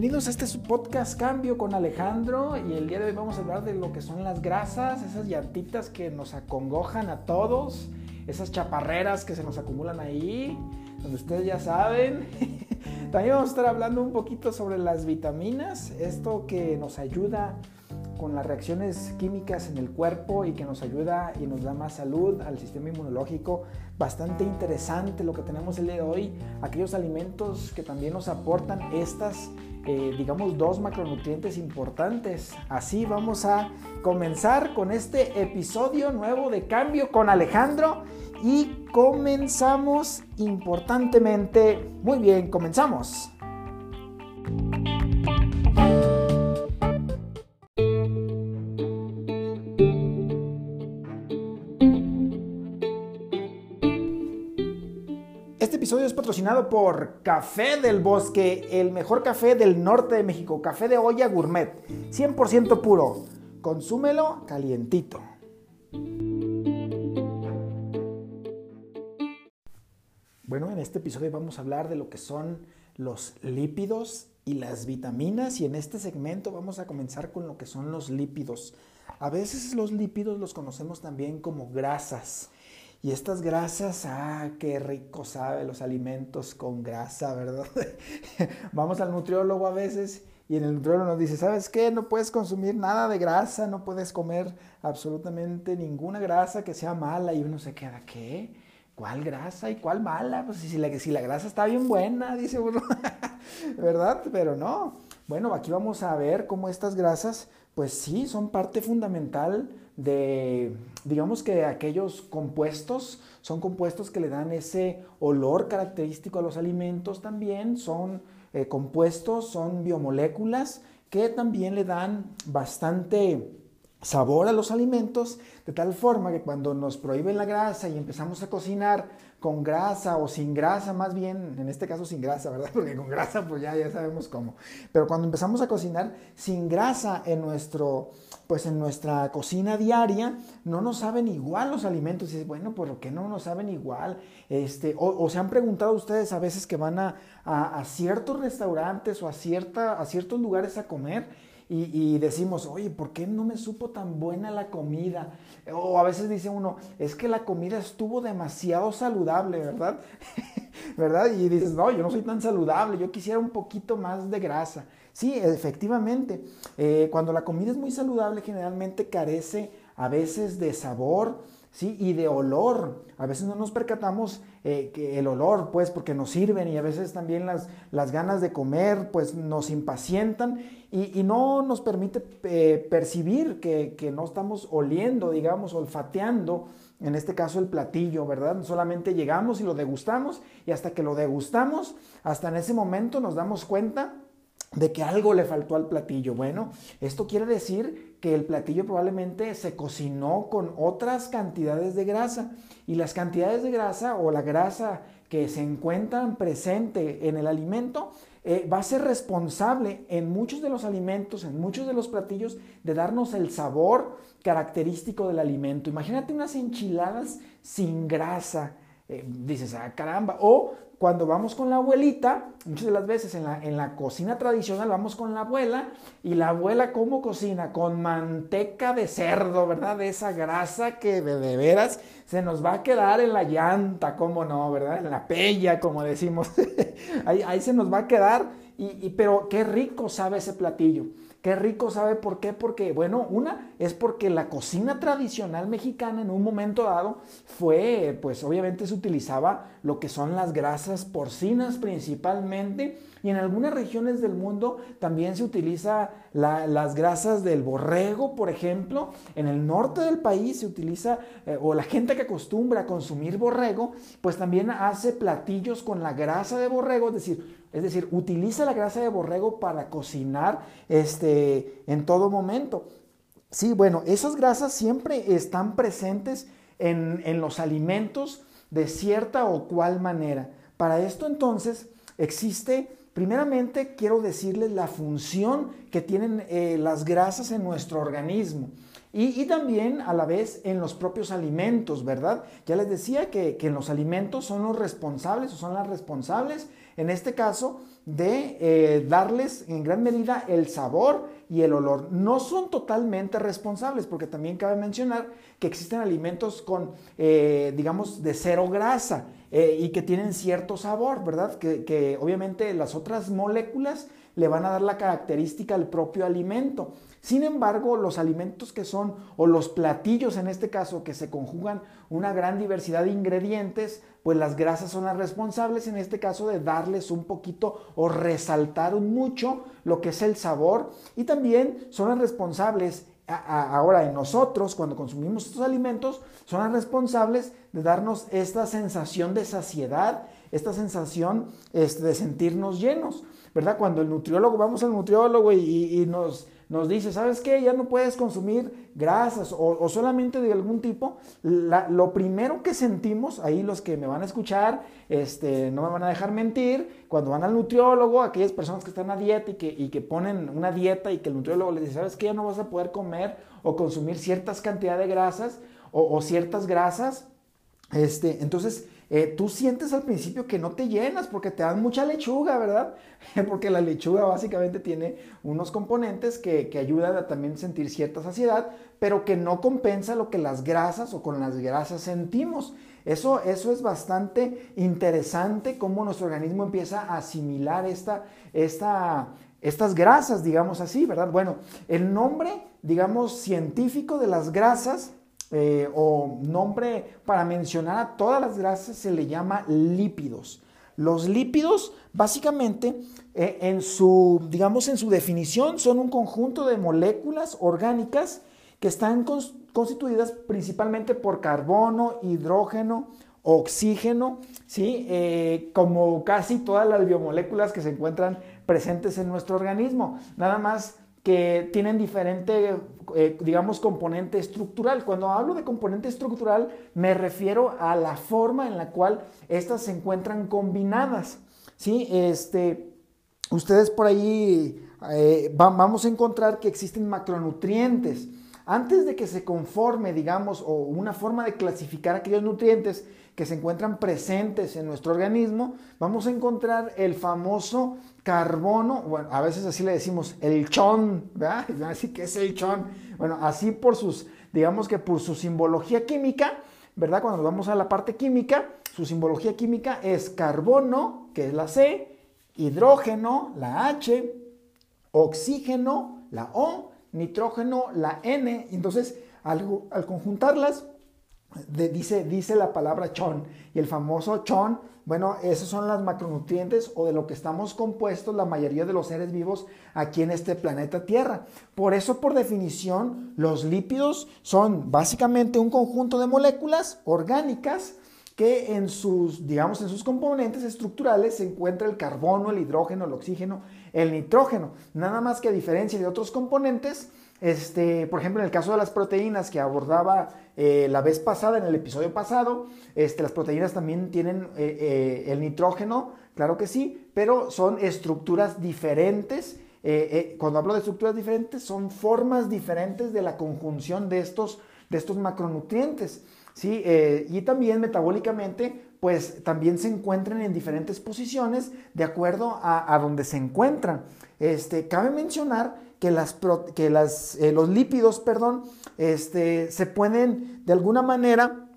bienvenidos a este podcast Cambio con Alejandro y el día de hoy vamos a hablar de lo que son las grasas, esas llantitas que nos acongojan a todos, esas chaparreras que se nos acumulan ahí, donde ustedes ya saben. También vamos a estar hablando un poquito sobre las vitaminas, esto que nos ayuda con las reacciones químicas en el cuerpo y que nos ayuda y nos da más salud al sistema inmunológico. Bastante interesante lo que tenemos el día de hoy, aquellos alimentos que también nos aportan estas, digamos, dos macronutrientes importantes. Así vamos a comenzar con este episodio nuevo de Cambio con Alejandro y comenzamos importantemente. Muy bien, comenzamos. Patrocinado por Café del Bosque, el mejor café del norte de México, café de olla gourmet, 100% puro. Consúmelo calientito. Bueno, en este episodio vamos a hablar de lo que son los lípidos y las vitaminas y en este segmento vamos a comenzar con lo que son los lípidos. A veces los lípidos los conocemos también como grasas. Y estas grasas, ah, qué rico sabe los alimentos con grasa, ¿verdad? Vamos al nutriólogo a veces y en el nutriólogo nos dice, ¿sabes qué? No puedes consumir nada de grasa, no puedes comer absolutamente ninguna grasa que sea mala. Y uno se queda, ¿qué? ¿Cuál grasa y cuál mala? Pues si la, si la grasa está bien buena, dice uno, ¿verdad? Pero no. Bueno, aquí vamos a ver cómo estas grasas, pues sí, son parte fundamental de, digamos que aquellos compuestos, son compuestos que le dan ese olor característico a los alimentos también, son eh, compuestos, son biomoléculas que también le dan bastante sabor a los alimentos, de tal forma que cuando nos prohíben la grasa y empezamos a cocinar con grasa o sin grasa, más bien, en este caso sin grasa, ¿verdad? Porque con grasa pues ya, ya sabemos cómo. Pero cuando empezamos a cocinar sin grasa en nuestro, pues en nuestra cocina diaria, no nos saben igual los alimentos. Y dices, bueno, ¿por qué no nos saben igual? Este, o, se han preguntado ustedes a veces que van a, a, a ciertos restaurantes o a, cierta, a ciertos lugares a comer y, decimos, oye, ¿por qué no me supo tan buena la comida? O a veces dice uno, es que la comida estuvo demasiado saludable, ¿verdad? ¿Verdad? Y dices, no, yo no soy tan saludable, yo quisiera un poquito más de grasa. Sí, efectivamente, eh, cuando la comida es muy saludable generalmente carece a veces de sabor, ¿sí? Y de olor. A veces no nos percatamos eh, que el olor, pues, porque nos sirven y a veces también las, las ganas de comer, pues, nos impacientan y, no nos permite eh, percibir que, que, no estamos oliendo, digamos, olfateando, en este caso el platillo, ¿verdad? Solamente llegamos y lo degustamos y hasta que lo degustamos, hasta en ese momento nos damos cuenta de que algo le faltó al platillo. Bueno, esto quiere decir que el platillo probablemente se cocinó con otras cantidades de grasa y las cantidades de grasa o la grasa que se encuentran presente en el alimento eh, va a ser responsable en muchos de los alimentos, en muchos de los platillos, de darnos el sabor característico del alimento. Imagínate unas enchiladas sin grasa. Eh, dices, ah, caramba. O cuando vamos con la abuelita, muchas de las veces en la, en la, cocina tradicional vamos con la abuela y la abuela cómo cocina con manteca de cerdo, ¿verdad? De esa grasa que de, veras se nos va a quedar en la llanta, ¿cómo no? ¿Verdad? En la pella, como decimos. ahí, ahí, se nos va a quedar, y, y, pero qué rico sabe ese platillo. Qué rico sabe por qué, porque, bueno, una es porque la cocina tradicional mexicana en un momento dado fue, pues obviamente se utilizaba lo que son las grasas porcinas principalmente, y en algunas regiones del mundo también se utiliza las grasas del borrego, por ejemplo. En el norte del país se utiliza, eh, o la gente que acostumbra a consumir borrego, pues también hace platillos con la grasa de borrego, es decir, es decir, utiliza la grasa de borrego para cocinar este, en todo momento. Sí, bueno, esas grasas siempre están presentes en, en los alimentos de cierta o cual manera. Para esto entonces existe Primeramente, quiero decirles la función que tienen eh, las grasas en nuestro organismo. Y, también a la vez en los propios alimentos, ¿verdad? Ya les decía que, en los alimentos son los responsables o son las responsables en este caso, de eh, darles en gran medida el sabor y el olor. No son totalmente responsables, porque también cabe mencionar que existen alimentos con, eh, digamos, de cero grasa eh, y que tienen cierto sabor, ¿verdad? Que, que obviamente las otras moléculas le van a dar la característica al propio alimento. Sin embargo, los alimentos que son, o los platillos en este caso, que se conjugan una gran diversidad de ingredientes, pues las grasas son las responsables en este caso de darles un poquito o resaltar mucho lo que es el sabor y también son las responsables ahora en nosotros cuando consumimos estos alimentos son las responsables de darnos esta sensación de saciedad, esta sensación este, de sentirnos llenos, ¿verdad? Cuando el nutriólogo, vamos al nutriólogo y nos nos dice, ¿sabes qué? Ya no puedes consumir grasas o, solamente de algún tipo. lo primero que sentimos, ahí los que me van a escuchar, este, no me van a dejar mentir, cuando van al nutriólogo, aquellas personas que están a dieta y que, y que ponen una dieta y que el nutriólogo les dice, ¿sabes qué? Ya no vas a poder comer o consumir ciertas cantidades de grasas o, o ciertas grasas. Este, entonces, eh, tú sientes al principio que no te llenas porque te dan mucha lechuga, ¿verdad? porque la lechuga básicamente tiene unos componentes que, ayudan a también sentir cierta saciedad, pero que no compensa lo que las grasas o con las grasas sentimos. Eso, eso es bastante interesante cómo nuestro organismo empieza a asimilar esta, esta, estas grasas, digamos así, ¿verdad? Bueno, el nombre, digamos, científico de las grasas eh, o nombre para mencionar a todas las grasas se le llama lípidos. Los lípidos, básicamente, eh, en su, digamos, en su definición, son un conjunto de moléculas orgánicas que están constituidas principalmente por carbono, hidrógeno, oxígeno, ¿sí? Eh, como casi todas las biomoléculas que se encuentran presentes en nuestro organismo. Nada más que tienen diferente, eh, digamos, componente estructural. Cuando hablo de componente estructural, me refiero a la forma en la cual estas se encuentran combinadas. ¿sí? Este, ustedes por ahí eh, vamos a encontrar que existen macronutrientes. Antes de que se conforme, digamos, o una forma de clasificar aquellos nutrientes que se encuentran presentes en nuestro organismo, vamos a encontrar el famoso carbono, bueno, a veces así le decimos el chon, ¿verdad? Así que es el chon. Bueno, así por sus, digamos que por su simbología química, ¿verdad? Cuando vamos a la parte química, su simbología química es carbono, que es la C, hidrógeno, la H, oxígeno, la O, nitrógeno, la N. Entonces, al, al conjuntarlas, dice, dice la palabra chon. Y el famoso chon, bueno, esos son las macronutrientes o de lo que estamos compuestos la mayoría de los seres vivos aquí en este planeta Tierra. Por eso, por definición, los lípidos son básicamente un conjunto de moléculas orgánicas que en sus, digamos, en sus componentes estructurales se encuentra el carbono, el hidrógeno, el oxígeno, el nitrógeno. Nada más que a diferencia de otros componentes, este, por ejemplo, en el caso de las proteínas que abordaba eh, la vez pasada, en el episodio pasado, este, las proteínas también tienen eh, eh, el nitrógeno, claro que sí, pero son estructuras diferentes. cuando hablo de estructuras diferentes, son formas diferentes de la conjunción de estos, macronutrientes. ¿sí? y también metabólicamente, pues también se encuentran en diferentes posiciones de acuerdo a, a donde se encuentran. Este, cabe mencionar que, las, que las, eh, los lípidos perdón, este, se pueden de alguna manera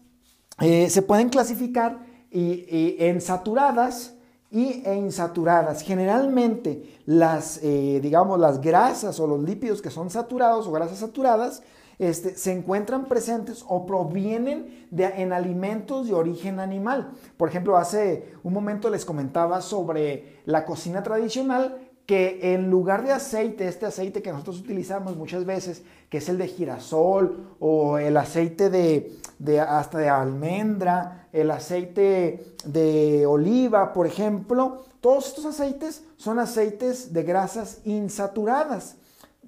eh, se pueden clasificar y, en saturadas y e insaturadas. Generalmente las, eh, digamos, las grasas o los lípidos que son saturados o grasas saturadas este, se encuentran presentes o provienen de, en alimentos de origen animal. Por ejemplo, hace un momento les comentaba sobre la cocina tradicional que en lugar de aceite, este aceite que nosotros utilizamos muchas veces, que es el de girasol o el aceite de, hasta de almendra, el aceite de oliva, por ejemplo, todos estos aceites son aceites de grasas insaturadas.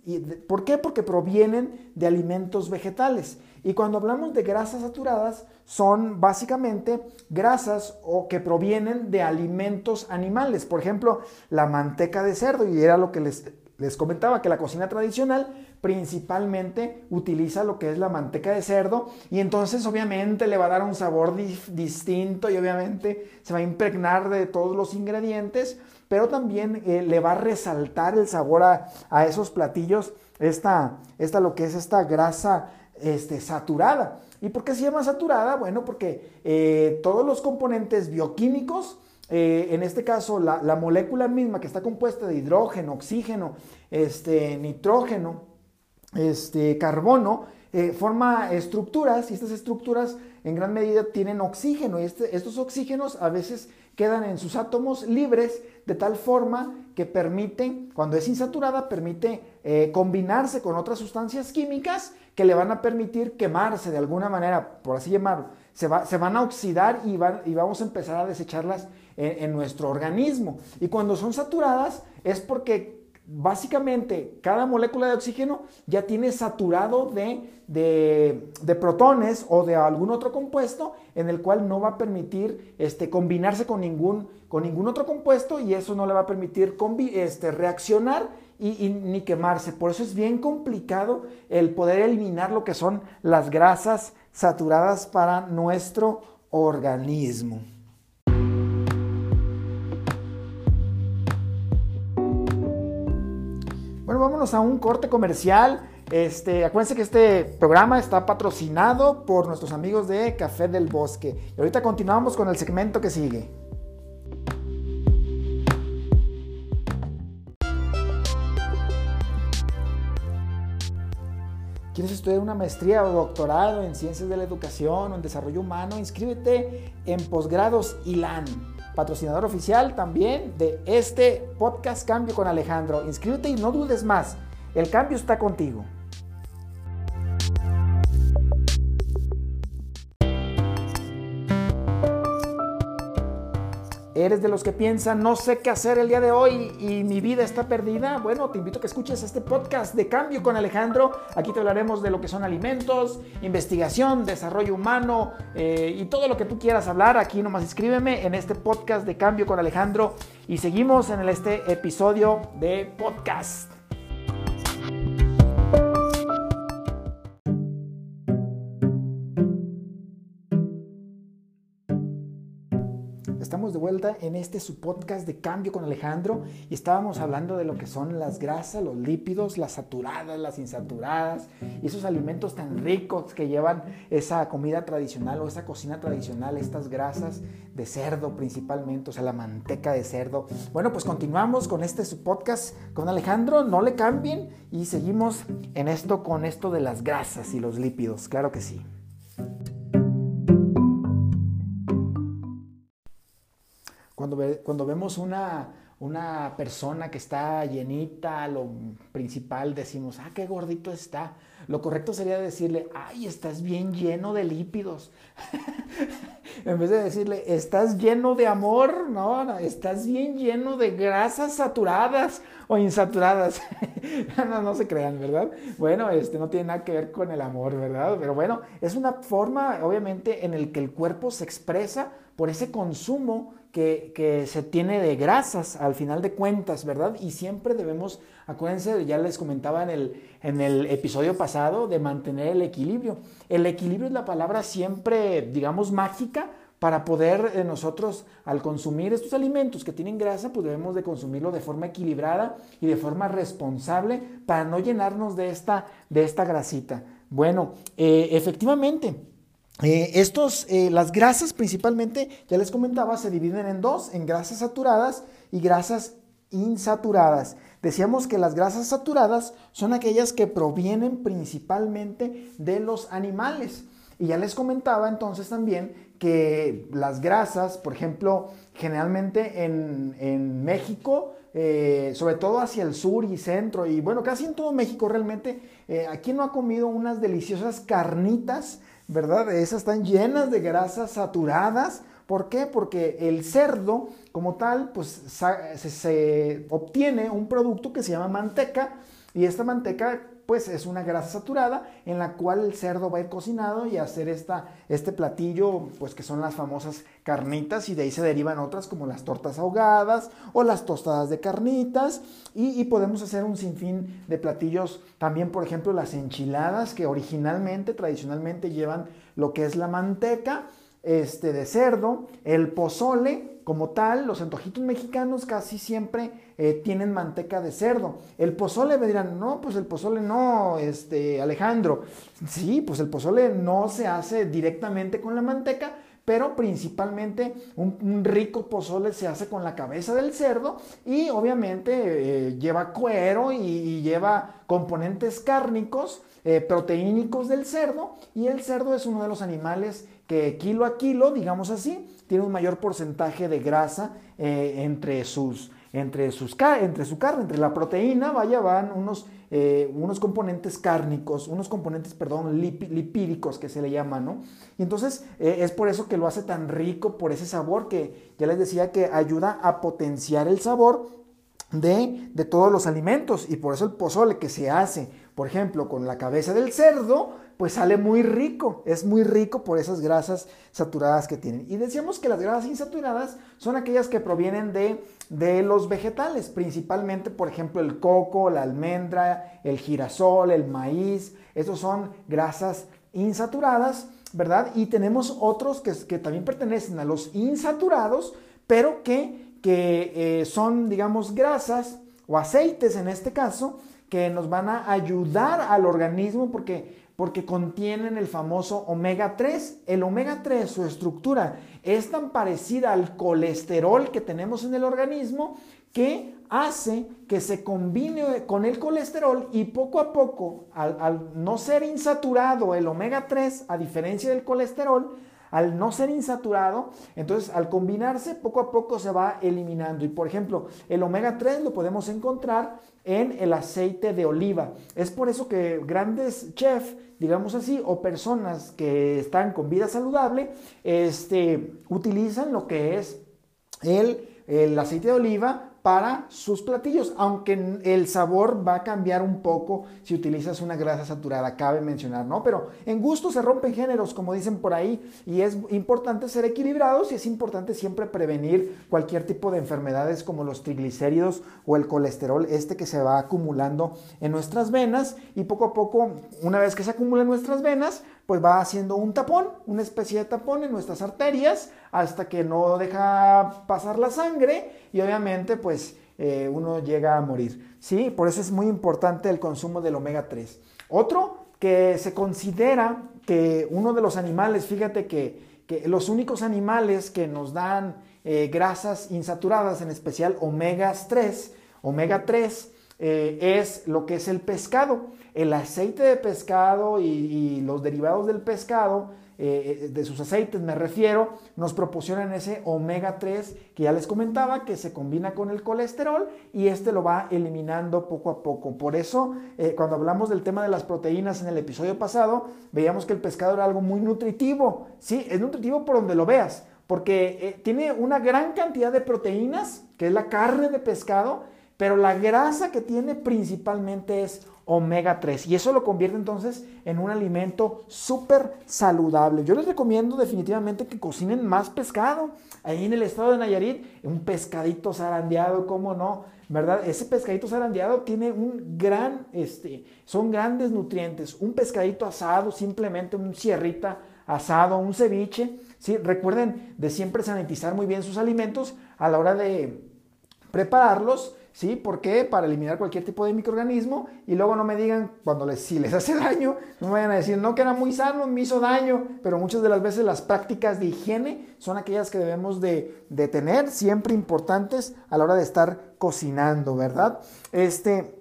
¿Y ¿Por qué? Porque provienen de alimentos vegetales. Y cuando hablamos de grasas saturadas, son básicamente grasas o que provienen de alimentos animales. Por ejemplo, la manteca de cerdo, y era lo que les, les comentaba, que la cocina tradicional principalmente utiliza lo que es la manteca de cerdo y entonces obviamente le va a dar un sabor distinto y obviamente se va a impregnar de todos los ingredientes, pero también eh, le va a resaltar el sabor a, esos platillos, esta, esta, lo que es esta grasa este, saturada. ¿Y por qué se llama saturada? Bueno, porque eh, todos los componentes bioquímicos, eh, en este caso la, la, molécula misma que está compuesta de hidrógeno, oxígeno, este, nitrógeno, este, carbono, eh, forma estructuras y estas estructuras en gran medida tienen oxígeno y este, estos oxígenos a veces quedan en sus átomos libres de tal forma que permiten, cuando es insaturada, permite eh, combinarse con otras sustancias químicas que le van a permitir quemarse de alguna manera, por así llamarlo. Se, van a oxidar y, y, vamos a empezar a desecharlas en nuestro organismo. Y cuando son saturadas es porque básicamente cada molécula de oxígeno ya tiene saturado de, protones o de algún otro compuesto en el cual no va a permitir este, combinarse con ningún, con ningún otro compuesto y eso no le va a permitir este, reaccionar y, ni quemarse. Por eso es bien complicado el poder eliminar lo que son las grasas saturadas para nuestro organismo. Vámonos a un corte comercial. Este, acuérdense que este programa está patrocinado por nuestros amigos de Café del Bosque. Y ahorita continuamos con el segmento que sigue. ¿Quieres estudiar una maestría o doctorado en ciencias de la educación o en desarrollo humano? Inscríbete en posgrados ILAN patrocinador oficial también de este podcast Cambio con Alejandro. Inscríbete y no dudes más. El cambio está contigo. ¿Eres de los que piensan, no sé qué hacer el día de hoy y mi vida está perdida? Bueno, te invito a que escuches este podcast de Cambio con Alejandro. Aquí te hablaremos de lo que son alimentos, investigación, desarrollo humano eh, y todo lo que tú quieras hablar. Aquí nomás escríbeme en este podcast de Cambio con Alejandro y seguimos en este episodio de podcast. De vuelta en este su podcast de cambio con Alejandro y estábamos hablando de lo que son las grasas, los lípidos, las saturadas, las insaturadas y esos alimentos tan ricos que llevan esa comida tradicional o esa cocina tradicional, estas grasas de cerdo principalmente, o sea, la manteca de cerdo. Bueno, pues continuamos con este su podcast con Alejandro, no le cambien y seguimos en esto con esto de las grasas y los lípidos, claro que sí. Cuando, vemos una, una persona que está llenita, lo principal decimos, ah, qué gordito está. Lo correcto sería decirle, ay, estás bien lleno de lípidos. en vez de decirle, estás lleno de amor, no, no, estás bien lleno de grasas saturadas o insaturadas. no, no se crean, ¿verdad? Bueno, este no tiene nada que ver con el amor, ¿verdad? Pero bueno, es una forma, obviamente, en el que el cuerpo se expresa por ese consumo que, se tiene de grasas al final de cuentas, ¿verdad? Y siempre debemos, acuérdense, ya les comentaba en el, en el episodio pasado, de mantener el equilibrio. El equilibrio es la palabra siempre, digamos, mágica para poder eh, nosotros, al consumir estos alimentos que tienen grasa, pues debemos de consumirlo de forma equilibrada y de forma responsable para no llenarnos de esta, de esta grasita. Bueno, eh, efectivamente, eh, estos, eh, las grasas principalmente, ya les comentaba, se dividen en dos, en grasas saturadas y grasas insaturadas. Decíamos que las grasas saturadas son aquellas que provienen principalmente de los animales. Y ya les comentaba entonces también que las grasas, por ejemplo, generalmente en, México, eh, sobre todo hacia el sur y centro, y bueno, casi en todo México realmente, aquí no ha comido unas deliciosas carnitas ¿verdad? Esas están llenas de grasas saturadas. ¿Por qué? Porque el cerdo, como tal, pues se, obtiene un producto que se llama manteca y esta manteca pues es una grasa saturada en la cual el cerdo va a ir cocinado y hacer esta, este platillo, pues que son las famosas carnitas y de ahí se derivan otras como las tortas ahogadas o las tostadas de carnitas y, podemos hacer un sinfín de platillos, también por ejemplo las enchiladas que originalmente, tradicionalmente llevan lo que es la manteca este, de cerdo, el pozole como tal, los antojitos mexicanos casi siempre eh, tienen manteca de cerdo. El pozole me dirán, no, pues el pozole no, este, Alejandro. Sí, pues el pozole no se hace directamente con la manteca, pero principalmente un, rico pozole se hace con la cabeza del cerdo y obviamente eh, lleva cuero y, lleva componentes cárnicos, eh, proteínicos del cerdo y el cerdo es uno de los animales que kilo a kilo, digamos así, tiene un mayor porcentaje de grasa eh, entre, sus, entre, sus, entre su carne, entre la proteína, vaya, van unos, eh, unos componentes cárnicos, unos componentes, perdón, lipídicos que se le llaman, ¿no? Y entonces es por eso que lo hace tan rico, por ese sabor que ya les decía que ayuda a potenciar el sabor de, de todos los alimentos y por eso el pozole que se hace, por ejemplo, con la cabeza del cerdo, pues sale muy rico, es muy rico por esas grasas saturadas que tienen. Y decíamos que las grasas insaturadas son aquellas que provienen de, de los vegetales, principalmente, por ejemplo, el coco, la almendra, el girasol, el maíz, esos son grasas insaturadas, ¿verdad? Y tenemos otros que, que también pertenecen a los insaturados, pero que, que eh, son, digamos, grasas o aceites en este caso, que nos van a ayudar al organismo porque porque contienen el famoso omega 3. El omega 3, su estructura es tan parecida al colesterol que tenemos en el organismo que hace que se combine con el colesterol y poco a poco, al, al no ser insaturado el omega 3, a diferencia del colesterol, al no ser insaturado, entonces al combinarse poco a poco se va eliminando. Y por ejemplo, el omega 3 lo podemos encontrar en el aceite de oliva. Es por eso que grandes chefs, digamos así, o personas que están con vida saludable, este, utilizan lo que es el, el aceite de oliva para sus platillos, aunque el sabor va a cambiar un poco si utilizas una grasa saturada, cabe mencionar, ¿no? Pero en gusto se rompen géneros, como dicen por ahí, y es importante ser equilibrados y es importante siempre prevenir cualquier tipo de enfermedades como los triglicéridos o el colesterol, este que se va acumulando en nuestras venas y poco a poco, una vez que se acumula en nuestras venas, pues va haciendo un tapón, una especie de tapón en nuestras arterias hasta que no deja pasar la sangre y obviamente pues eh, uno llega a morir. ¿sí? Por eso es muy importante el consumo del omega 3. Otro que se considera que uno de los animales, fíjate que, los únicos animales que nos dan eh, grasas insaturadas, en especial omegas 3, omega 3, eh, es lo que es el pescado. El aceite de pescado y, los derivados del pescado, eh, de sus aceites me refiero, nos proporcionan ese omega 3 que ya les comentaba, que se combina con el colesterol y este lo va eliminando poco a poco. Por eso, eh, cuando hablamos del tema de las proteínas en el episodio pasado, veíamos que el pescado era algo muy nutritivo. Sí, es nutritivo por donde lo veas, porque tiene una gran cantidad de proteínas, que es la carne de pescado, pero la grasa que tiene principalmente es omega 3 y eso lo convierte entonces en un alimento súper saludable. Yo les recomiendo definitivamente que cocinen más pescado. Ahí en el estado de Nayarit, un pescadito zarandeado, ¿cómo no? ¿Verdad? Ese pescadito zarandeado tiene un gran, este, son grandes nutrientes. Un pescadito asado, simplemente un cierrita asado, un ceviche. ¿sí? Recuerden de siempre sanitizar muy bien sus alimentos a la hora de prepararlos ¿Sí? ¿Por qué? Para eliminar cualquier tipo de microorganismo y luego no me digan cuando les, si les hace daño, no me vayan a decir, no que era muy sano, me hizo daño, pero muchas de las veces las prácticas de higiene son aquellas que debemos de, tener, siempre importantes a la hora de estar cocinando, ¿verdad? Este,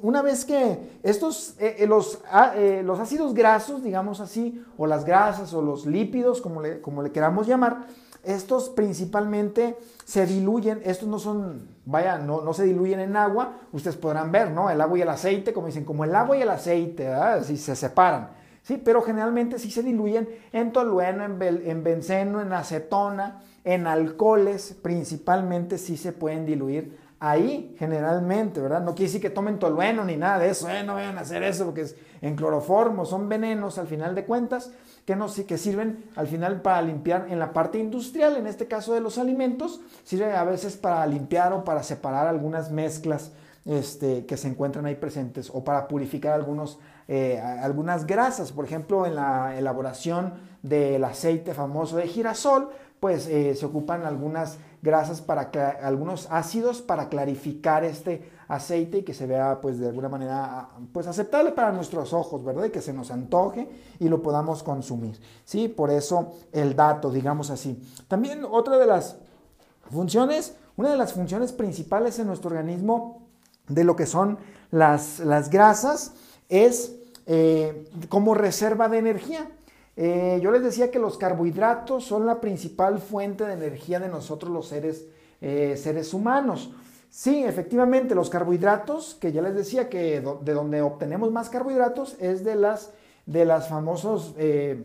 una vez que estos, eh, eh, los, ah, eh, los, ácidos grasos, digamos así, o las grasas o los lípidos, como le, como le queramos llamar, estos principalmente se diluyen, estos no son, vaya, no, no, se diluyen en agua, ustedes podrán ver, ¿no? El agua y el aceite, como dicen, como el agua y el aceite, ¿verdad? Si se separan, ¿sí? Pero generalmente sí se diluyen en tolueno, en, en benceno, en acetona, en alcoholes, principalmente sí se pueden diluir ahí generalmente, ¿verdad? No quiere decir que tomen tolueno ni nada de eso, eh, no vayan a hacer eso porque es en cloroformo, son venenos al final de cuentas que, no, que sirven al final para limpiar en la parte industrial, en este caso de los alimentos, sirve a veces para limpiar o para separar algunas mezclas este, que se encuentran ahí presentes o para purificar algunos, eh, algunas grasas. Por ejemplo, en la elaboración del aceite famoso de girasol, pues eh, se ocupan algunas grasas para algunos ácidos para clarificar este aceite y que se vea pues de alguna manera pues aceptable para nuestros ojos, ¿verdad? Y que se nos antoje y lo podamos consumir. Sí, por eso el dato, digamos así. También otra de las funciones, una de las funciones principales en nuestro organismo de lo que son las, las grasas es eh, como reserva de energía. Eh, yo les decía que los carbohidratos son la principal fuente de energía de nosotros los seres, eh, seres humanos. Sí, efectivamente, los carbohidratos, que ya les decía que de donde obtenemos más carbohidratos es de las, de famosos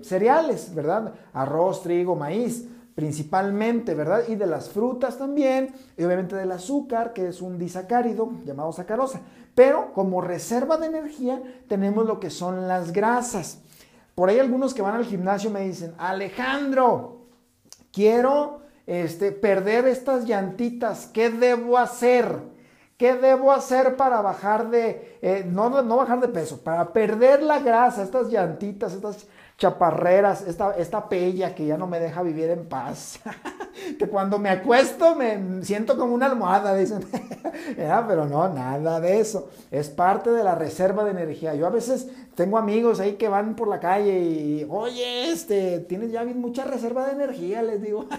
cereales, ¿verdad? Arroz, trigo, maíz principalmente, ¿verdad? Y de las frutas también, y obviamente del azúcar, que es un disacárido llamado sacarosa. Pero como reserva de energía tenemos lo que son las grasas. Por ahí algunos que van al gimnasio me dicen, Alejandro, quiero este, perder estas llantitas, ¿qué debo hacer? ¿Qué debo hacer para bajar de, eh, no, no bajar de peso, para perder la grasa, estas llantitas, estas chaparreras, esta, esta pella que ya no me deja vivir en paz. que cuando me acuesto me siento como una almohada, dicen. Pero no, nada de eso. Es parte de la reserva de energía. Yo a veces tengo amigos ahí que van por la calle y, oye, este, tienes ya mucha reserva de energía, les digo.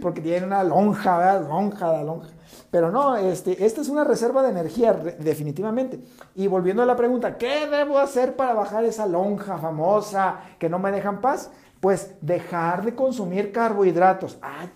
Porque tienen una lonja, ¿verdad? Lonja, la lonja. Pero no, este, esta es una reserva de energía, definitivamente. Y volviendo a la pregunta, ¿qué debo hacer para bajar esa lonja famosa que no me dejan paz? Pues dejar de consumir carbohidratos. Ah,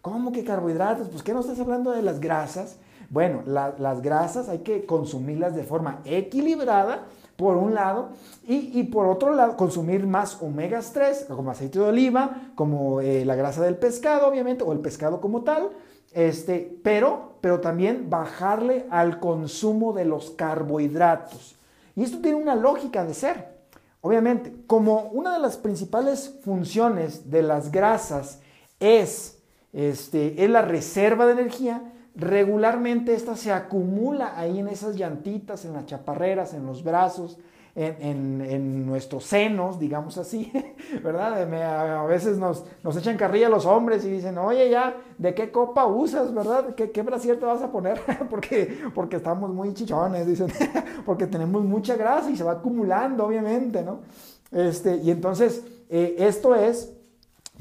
¿cómo que carbohidratos? Pues ¿qué no estás hablando de las grasas? Bueno, las grasas hay que consumirlas de forma equilibrada, por un lado, y, por otro lado, consumir más omegas 3, como aceite de oliva, como eh, la grasa del pescado, obviamente, o el pescado como tal, este, pero, pero también bajarle al consumo de los carbohidratos. Y esto tiene una lógica de ser. Obviamente, como una de las principales funciones de las grasas es, este, es la reserva de energía, regularmente esta se acumula ahí en esas llantitas, en las chaparreras, en los brazos, en, nuestros senos, digamos así, ¿verdad? a veces nos, nos echan carrilla los hombres y dicen, oye, ya, ¿de qué copa usas, verdad? ¿Qué, qué brasier te vas a poner? porque, porque estamos muy chichones, dicen, porque tenemos mucha grasa y se va acumulando, obviamente, ¿no? Este, y entonces, eh, esto es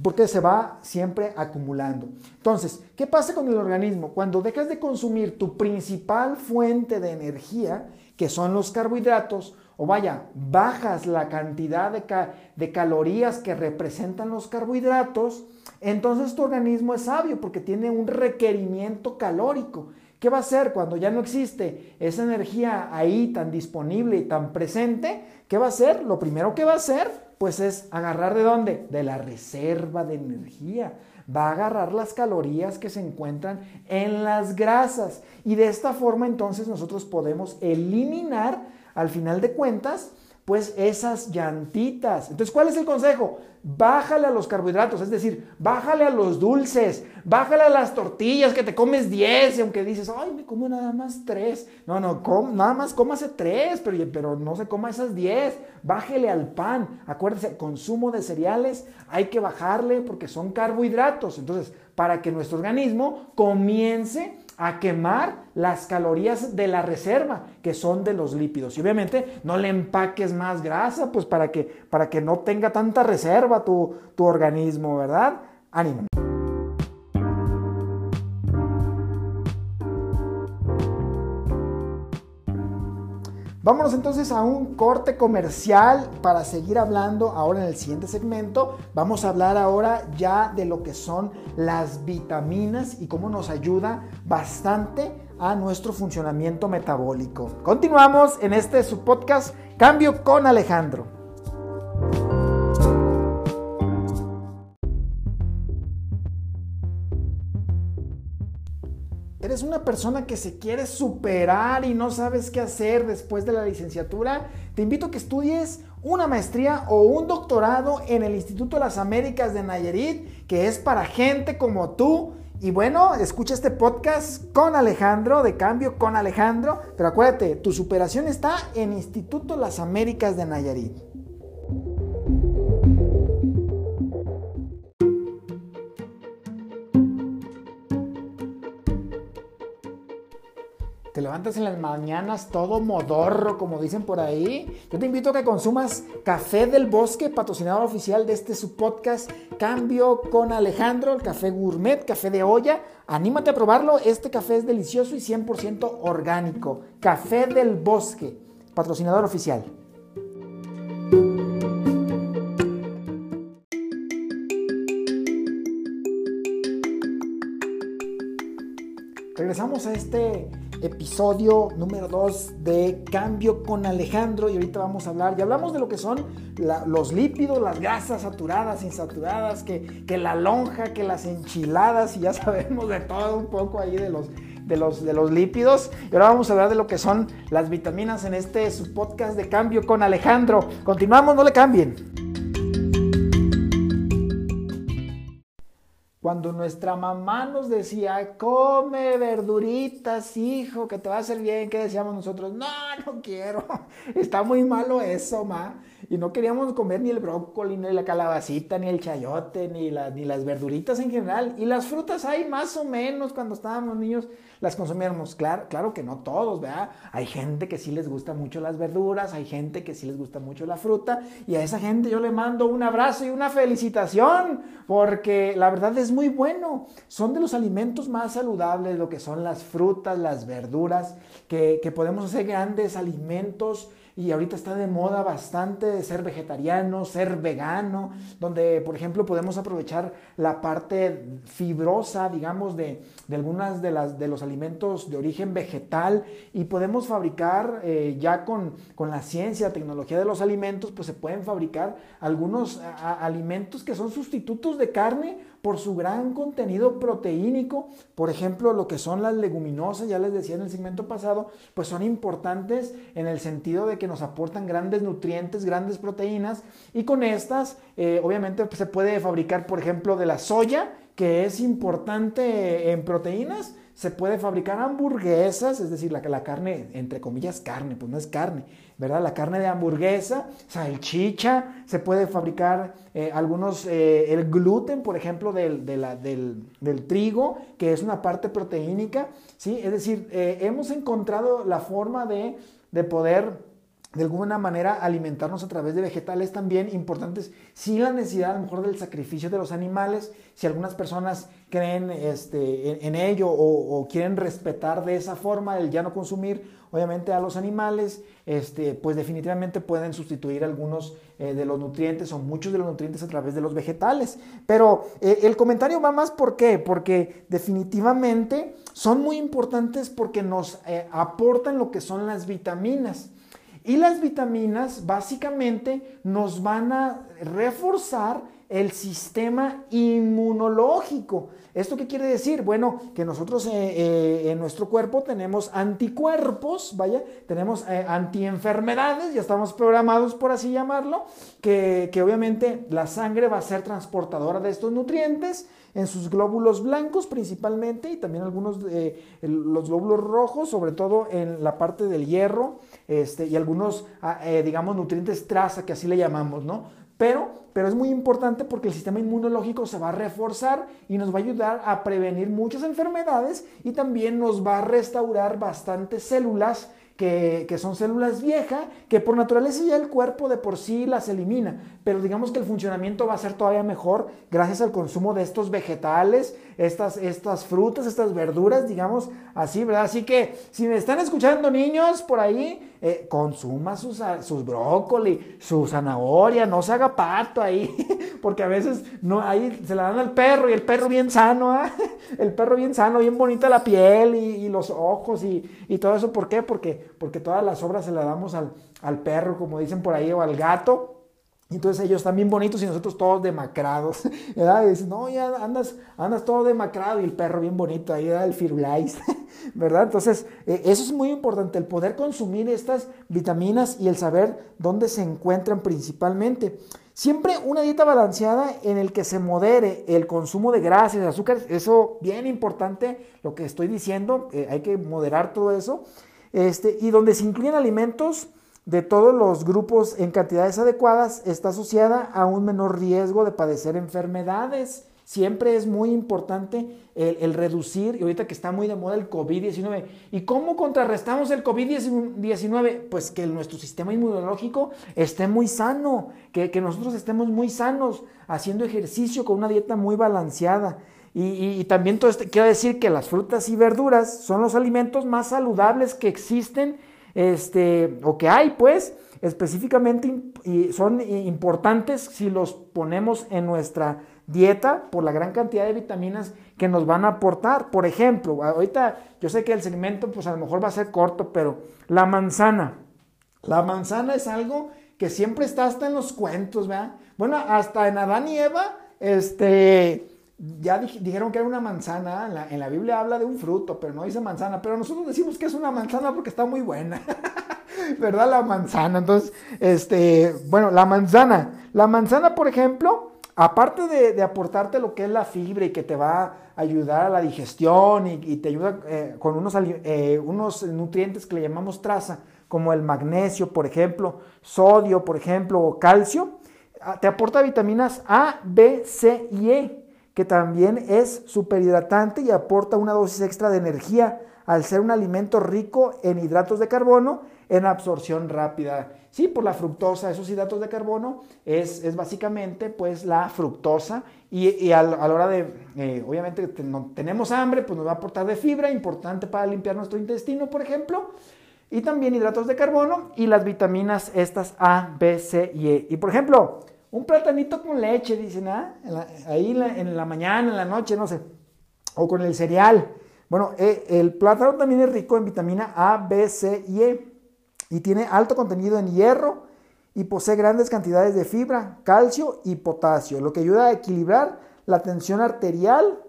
porque se va siempre acumulando. Entonces, ¿qué pasa con el organismo? Cuando dejas de consumir tu principal fuente de energía, que son los carbohidratos, o vaya, bajas la cantidad de, calorías que representan los carbohidratos, entonces tu organismo es sabio porque tiene un requerimiento calórico. ¿Qué va a hacer cuando ya no existe esa energía ahí tan disponible y tan presente? ¿Qué va a hacer? Lo primero que va a hacer, pues es agarrar de dónde? De la reserva de energía. Va a agarrar las calorías que se encuentran en las grasas. Y de esta forma entonces nosotros podemos eliminar al final de cuentas, pues esas llantitas. Entonces, ¿cuál es el consejo? Bájale a los carbohidratos, es decir, bájale a los dulces, bájale a las tortillas que te comes 10 y aunque dices, ay, me como nada más 3. No, no, nada más cómase 3, pero, pero no se coma esas 10. Bájale al pan. Acuérdese, consumo de cereales hay que bajarle porque son carbohidratos. Entonces, para que nuestro organismo comience a quemar las calorías de la reserva, que son de los lípidos. Y obviamente no le empaques más grasa, pues para que, para que no tenga tanta reserva tu, tu organismo, ¿verdad? Ánimo. Vámonos entonces a un corte comercial para seguir hablando ahora en el siguiente segmento. Vamos a hablar ahora ya de lo que son las vitaminas y cómo nos ayuda bastante a nuestro funcionamiento metabólico. Continuamos en este subpodcast Cambio con Alejandro. Eres una persona que se quiere superar y no sabes qué hacer después de la licenciatura, te invito a que estudies una maestría o un doctorado en el Instituto las Américas de Nayarit, que es para gente como tú. Y bueno, escucha este podcast con Alejandro, de cambio con Alejandro, pero acuérdate, tu superación está en Instituto Las Américas de Nayarit. Levantas en las mañanas todo modorro, como dicen por ahí, yo te invito a que consumas Café del Bosque, patrocinador oficial de este su podcast Cambio con Alejandro, el café gourmet, café de olla. Anímate a probarlo, este café es delicioso y 100% orgánico. Café del Bosque, patrocinador oficial. Episodio número 2 de Cambio con Alejandro y ahorita vamos a hablar, ya hablamos de lo que son los lípidos, las grasas saturadas, insaturadas, que, la lonja, que las enchiladas y ya sabemos de todo un poco ahí de los, de los, de los lípidos. Y ahora vamos a hablar de lo que son las vitaminas en este su podcast de Cambio con Alejandro. Continuamos, no le cambien. Cuando nuestra mamá nos decía, come verduritas, hijo, que te va a hacer bien, ¿qué decíamos nosotros? No, no quiero, está muy malo eso, ma. Y no queríamos comer ni el brócoli, ni la calabacita, ni el chayote, ni, las verduritas en general. Y las frutas hay más o menos cuando estábamos niños las consumíamos. Claro, claro que no todos, ¿verdad? Hay gente que sí les gusta mucho las verduras, hay gente que sí les gusta mucho la fruta y a esa gente yo le mando un abrazo y una felicitación porque la verdad es muy bueno. Son de los alimentos más saludables lo que son las frutas, las verduras, que, que podemos hacer grandes alimentos y ahorita está de moda bastante ser vegetariano, ser vegano, donde por ejemplo podemos aprovechar la parte fibrosa, digamos, de, de algunas de, las, de los alimentos de origen vegetal y podemos fabricar eh, ya con, con, la ciencia, tecnología de los alimentos, pues se pueden fabricar algunos alimentos que son sustitutos de carne por su gran contenido proteínico. Por ejemplo, lo que son las leguminosas, ya les decía en el segmento pasado, pues son importantes en el sentido de que nos aportan grandes nutrientes, grandes proteínas y con estas eh, obviamente pues, se puede fabricar, por ejemplo, de la soya, que es importante en proteínas, se puede fabricar hamburguesas, es decir, la, la carne, entre comillas, carne, pues no es carne, ¿verdad? La carne de hamburguesa, salchicha, se puede fabricar eh, algunos, eh, el gluten, por ejemplo, del, del, trigo, que es una parte proteínica, ¿sí? Es decir, eh, hemos encontrado la forma de, de poder de alguna manera alimentarnos a través de vegetales también importantes, sin la necesidad a lo mejor del sacrificio de los animales, si algunas personas creen este, en, ello o, quieren respetar de esa forma el ya no consumir obviamente a los animales, este, pues definitivamente pueden sustituir algunos eh, de los nutrientes o muchos de los nutrientes a través de los vegetales. Pero eh, el comentario va más por qué, porque definitivamente son muy importantes porque nos eh, aportan lo que son las vitaminas. Y las vitaminas básicamente nos van a reforzar el sistema inmunológico. ¿Esto qué quiere decir? Bueno, que nosotros eh, eh, en nuestro cuerpo tenemos anticuerpos, vaya, tenemos eh, antienfermedades, ya estamos programados por así llamarlo, que, obviamente la sangre va a ser transportadora de estos nutrientes en sus glóbulos blancos principalmente y también algunos de los glóbulos rojos, sobre todo en la parte del hierro este, y algunos, ah, digamos, nutrientes traza, que así le llamamos, ¿no? Pero, pero es muy importante porque el sistema inmunológico se va a reforzar y nos va a ayudar a prevenir muchas enfermedades y también nos va a restaurar bastantes células que, son células viejas, que por naturaleza ya el cuerpo de por sí las elimina, pero digamos que el funcionamiento va a ser todavía mejor gracias al consumo de estos vegetales, estas, estas frutas, estas verduras, digamos así, ¿verdad? Así que si me están escuchando niños por ahí, eh, consuma sus, sus brócoli, su zanahoria, no se haga pato ahí, porque a veces no, ahí se la dan al perro y el perro bien sano, ¿ah? el perro bien sano, bien bonita la piel y, los ojos y, y, todo eso, ¿por qué? Porque, porque todas las obras se las damos al, al perro, como dicen por ahí, o al gato Entonces ellos están bien bonitos y nosotros todos demacrados, ¿verdad? Dicen, no, ya andas, andas todo demacrado y el perro bien bonito, ahí da el Firulais, ¿verdad? Entonces, eh, eso es muy importante, el poder consumir estas vitaminas y el saber dónde se encuentran principalmente. Siempre una dieta balanceada en el que se modere el consumo de grasas, de azúcares, eso bien importante, lo que estoy diciendo, eh, hay que moderar todo eso, este, y donde se incluyen alimentos de todos los grupos en cantidades adecuadas está asociada a un menor riesgo de padecer enfermedades. Siempre es muy importante el, reducir, y ahorita que está muy de moda el COVID-19. ¿Y cómo contrarrestamos el COVID-19? Pues que nuestro sistema inmunológico esté muy sano, que, nosotros estemos muy sanos, haciendo ejercicio con una dieta muy balanceada. Y, también todo esto, quiero decir que las frutas y verduras son los alimentos más saludables que existen este, o que hay, pues, específicamente y son importantes si los ponemos en nuestra dieta por la gran cantidad de vitaminas que nos van a aportar. Por ejemplo, ahorita yo sé que el segmento pues a lo mejor va a ser corto, pero la manzana. La manzana es algo que siempre está hasta en los cuentos, ¿verdad? Bueno, hasta en Adán y Eva, este, ya dijeron que era una manzana, en la, Biblia habla de un fruto, pero no dice manzana, pero nosotros decimos que es una manzana porque está muy buena, ¿verdad? La manzana, entonces, este, bueno, la manzana, la manzana, por ejemplo, aparte de, aportarte lo que es la fibra y que te va a ayudar a la digestión y, te ayuda eh, con unos, eh, unos nutrientes que le llamamos traza, como el magnesio, por ejemplo, sodio, por ejemplo, o calcio, ah, te aporta vitaminas A, B, C y E que también es superhidratante y aporta una dosis extra de energía al ser un alimento rico en hidratos de carbono en absorción rápida. Sí, por la fructosa, esos hidratos de carbono es, es básicamente pues la fructosa y, a, la hora de, eh, obviamente no, tenemos hambre, pues nos va a aportar de fibra, importante para limpiar nuestro intestino, por ejemplo, y también hidratos de carbono y las vitaminas estas A, B, C y E. Y por ejemplo, un platanito con leche, dicen, ¿ah? ahí en la, mañana, en la noche, no sé. O con el cereal. Bueno, eh, el plátano también es rico en vitamina A, B, C y E. Y tiene alto contenido en hierro y posee grandes cantidades de fibra, calcio y potasio, lo que ayuda a equilibrar la tensión arterial,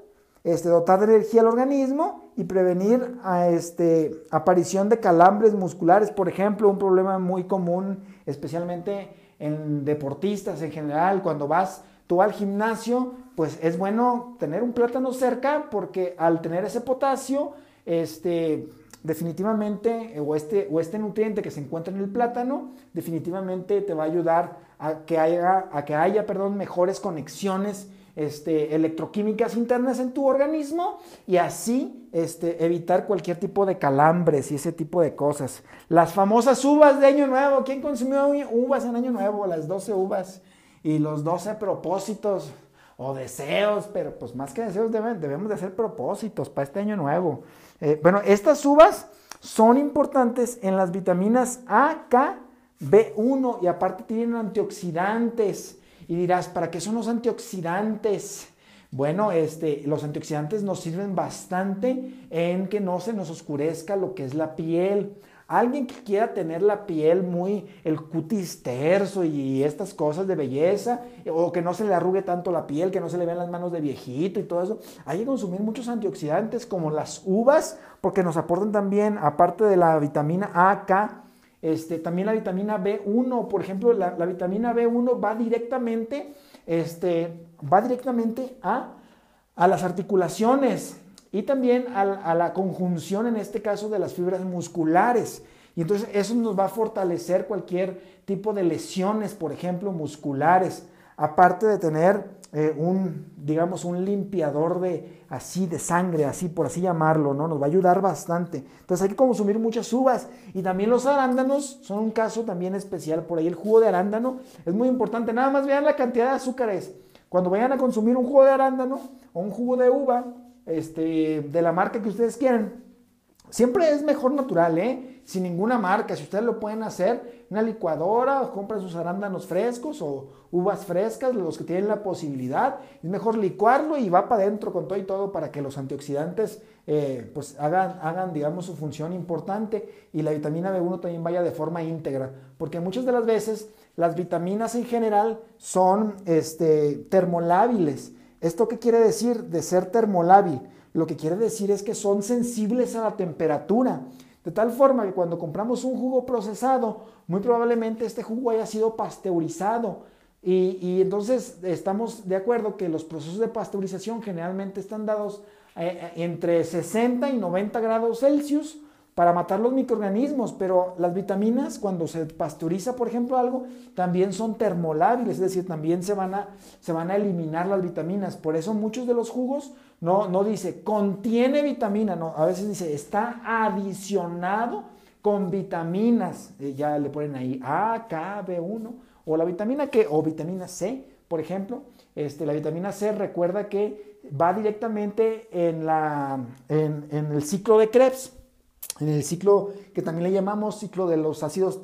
este, dotar de energía al organismo y prevenir a, este, aparición de calambres musculares, por ejemplo, un problema muy común, especialmente en deportistas en general, cuando vas tú al gimnasio, pues es bueno tener un plátano cerca porque al tener ese potasio, este, definitivamente, o este, o este nutriente que se encuentra en el plátano, definitivamente te va a ayudar a que haya, a que haya mejores conexiones este, electroquímicas internas en tu organismo y así este, evitar cualquier tipo de calambres y ese tipo de cosas. Las famosas uvas de Año Nuevo. ¿Quién consumió uvas en Año Nuevo? Las 12 uvas y los 12 propósitos o deseos, pero pues más que deseos debemos de hacer propósitos para este Año Nuevo. Eh, bueno, estas uvas son importantes en las vitaminas A, K, B1 y aparte tienen antioxidantes y dirás, ¿para qué son los antioxidantes? Bueno, este, los antioxidantes nos sirven bastante en que no se nos oscurezca lo que es la piel. Alguien que quiera tener la piel muy, el cutis terso y estas cosas de belleza, o que no se le arrugue tanto la piel, que no se le vean las manos de viejito y todo eso, hay que consumir muchos antioxidantes como las uvas, porque nos aportan también, aparte de la vitamina A, este, también la vitamina B1, por ejemplo, la, vitamina B1 va directamente, este, va directamente a, a las articulaciones y también a, a, la conjunción, en este caso, de las fibras musculares. Y entonces eso nos va a fortalecer cualquier tipo de lesiones, por ejemplo, musculares, aparte de tener eh, un, digamos, un limpiador de así de sangre, así por así llamarlo, ¿no? Nos va a ayudar bastante. Entonces hay que consumir muchas uvas y también los arándanos son un caso también especial. Por ahí el jugo de arándano es muy importante. Nada más vean la cantidad de azúcares. Cuando vayan a consumir un jugo de arándano o un jugo de uva, este, de la marca que ustedes quieran, siempre es mejor natural, ¿eh? sin ninguna marca. Si ustedes lo pueden hacer, una licuadora, compran sus arándanos frescos o uvas frescas, los que tienen la posibilidad. Es mejor licuarlo y va para adentro con todo y todo para que los antioxidantes eh, pues hagan, hagan, digamos, su función importante y la vitamina B1 también vaya de forma íntegra. Porque muchas de las veces las vitaminas en general son este, termolábiles. ¿Esto qué quiere decir de ser termolábil? Lo que quiere decir es que son sensibles a la temperatura. De tal forma que cuando compramos un jugo procesado, muy probablemente este jugo haya sido pasteurizado. Y, entonces estamos de acuerdo que los procesos de pasteurización generalmente están dados eh, eh, entre 60 y 90 grados Celsius para matar los microorganismos, pero las vitaminas, cuando se pasteuriza, por ejemplo, algo, también son termolábiles, es decir, también se van a, se van a eliminar las vitaminas. Por eso muchos de los jugos no, no dice contiene vitamina, no, a veces dice está adicionado con vitaminas, eh, ya le ponen ahí A, K, B1, o la vitamina que, o vitamina C, por ejemplo. Este, la vitamina C recuerda que va directamente en, la, en, el ciclo de Krebs en el ciclo que también le llamamos ciclo de los ácidos,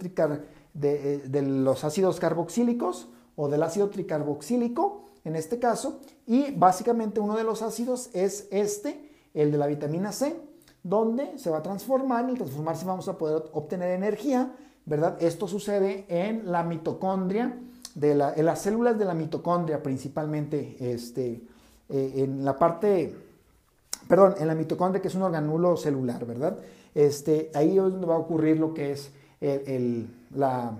de, de los ácidos carboxílicos o del ácido tricarboxílico en este caso. Y básicamente uno de los ácidos es este, el de la vitamina C, donde se va a transformar. Y al transformarse vamos a poder obtener energía, ¿verdad? Esto sucede en la mitocondria, de en las células de la mitocondria principalmente, este, eh, en la parte, perdón, en la mitocondria que es un organulo celular, ¿verdad? este, ahí es donde va a ocurrir lo que es la,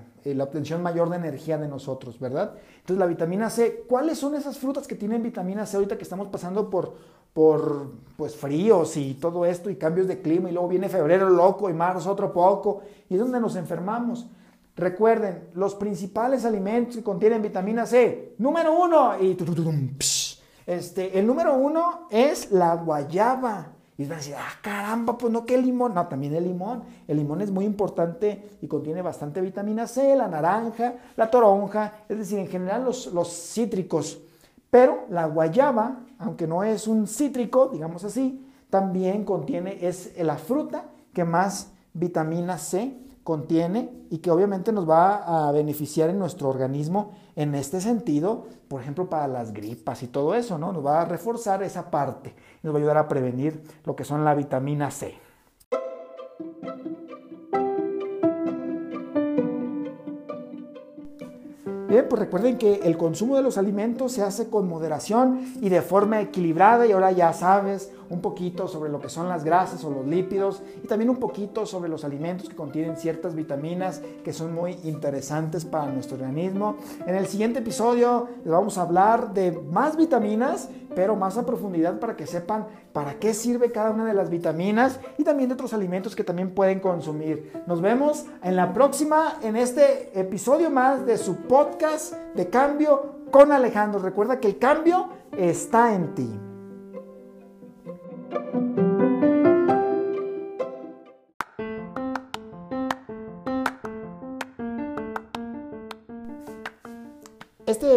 obtención mayor de energía de nosotros, ¿verdad? Entonces la vitamina C, ¿cuáles son esas frutas que tienen vitamina C ahorita que estamos pasando por, por pues, fríos y todo esto y cambios de clima y luego viene febrero loco y marzo otro poco y es donde nos enfermamos? Recuerden, los principales alimentos que contienen vitamina C, número uno, y este, el número uno es la guayaba. Y van a decir, ah, caramba, pues no, ¿qué limón? No, también el limón. El limón es muy importante y contiene bastante vitamina C, la naranja, la toronja, es decir, en general los, los cítricos. Pero la guayaba, aunque no es un cítrico, digamos así, también contiene, es la fruta que más vitamina C contiene y que obviamente nos va a beneficiar en nuestro organismo en este sentido, por ejemplo, para las gripas y todo eso, ¿no? Nos va a reforzar esa parte, nos va a ayudar a prevenir lo que son la vitamina C. Bien, pues recuerden que el consumo de los alimentos se hace con moderación y de forma equilibrada y ahora ya sabes un poquito sobre lo que son las grasas o los lípidos y también un poquito sobre los alimentos que contienen ciertas vitaminas que son muy interesantes para nuestro organismo. En el siguiente episodio les vamos a hablar de más vitaminas, pero más a profundidad para que sepan para qué sirve cada una de las vitaminas y también de otros alimentos que también pueden consumir. Nos vemos en la próxima, en este episodio más de su podcast de cambio con Alejandro. Recuerda que el cambio está en ti.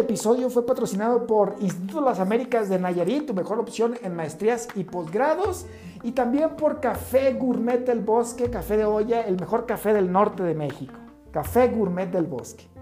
Episodio fue patrocinado por Instituto Las Américas de Nayarit, tu mejor opción en maestrías y posgrados, y también por Café Gourmet del Bosque, café de olla, el mejor café del norte de México. Café Gourmet del Bosque.